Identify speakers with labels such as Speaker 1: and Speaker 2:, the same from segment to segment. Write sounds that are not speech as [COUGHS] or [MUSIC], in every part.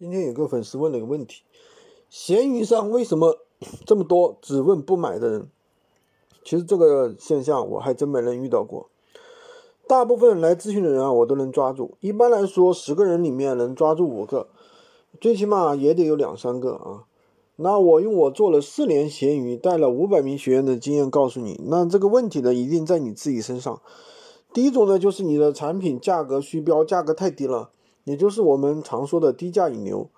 Speaker 1: 今天有个粉丝问了一个问题：闲鱼上为什么 [COUGHS] 这么多只问不买的人？其实这个现象我还真没人遇到过。大部分来咨询的人啊，我都能抓住。一般来说，十个人里面能抓住五个，最起码也得有两三个啊。那我用我做了四年闲鱼，带了五百名学员的经验告诉你，那这个问题呢，一定在你自己身上。第一种呢，就是你的产品价格虚标，价格太低了。也就是我们常说的低价引流，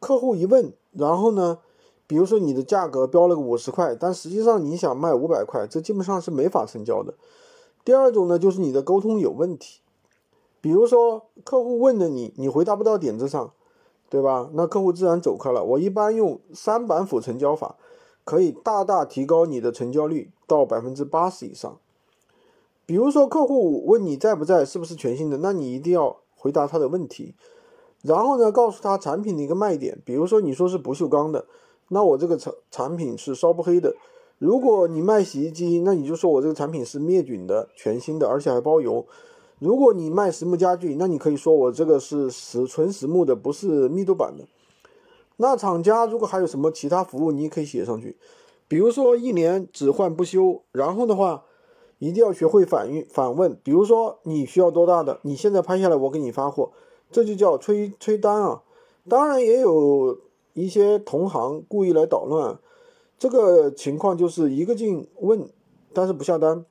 Speaker 1: 客户一问，然后呢，比如说你的价格标了个五十块，但实际上你想卖五百块，这基本上是没法成交的。第二种呢，就是你的沟通有问题，比如说客户问的你，你回答不到点子上，对吧？那客户自然走开了。我一般用三板斧成交法，可以大大提高你的成交率到百分之八十以上。比如说客户问你在不在，是不是全新的，那你一定要。回答他的问题，然后呢，告诉他产品的一个卖点。比如说你说是不锈钢的，那我这个产产品是烧不黑的。如果你卖洗衣机，那你就说我这个产品是灭菌的、全新的，而且还包邮。如果你卖实木家具，那你可以说我这个是实纯实木的，不是密度板的。那厂家如果还有什么其他服务，你也可以写上去。比如说一年只换不修，然后的话。一定要学会反应反问，比如说你需要多大的，你现在拍下来，我给你发货，这就叫催催单啊。当然也有一些同行故意来捣乱，这个情况就是一个劲问，但是不下单。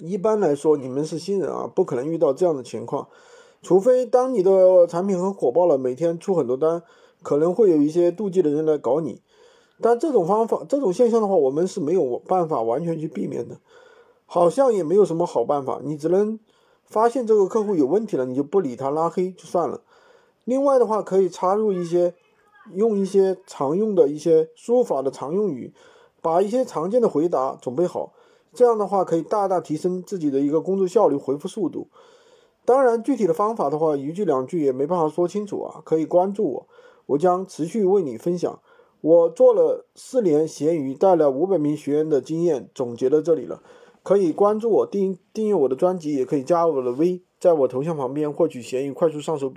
Speaker 1: 一般来说，你们是新人啊，不可能遇到这样的情况，除非当你的产品很火爆了，每天出很多单，可能会有一些妒忌的人来搞你。但这种方法、这种现象的话，我们是没有办法完全去避免的。好像也没有什么好办法，你只能发现这个客户有问题了，你就不理他，拉黑就算了。另外的话，可以插入一些，用一些常用的一些输入法的常用语，把一些常见的回答准备好，这样的话可以大大提升自己的一个工作效率、回复速度。当然，具体的方法的话，一句两句也没办法说清楚啊。可以关注我，我将持续为你分享。我做了四年闲鱼，带了五百名学员的经验，总结到这里了。可以关注我，订订阅我的专辑，也可以加我的微，在我头像旁边获取闲鱼快速上手。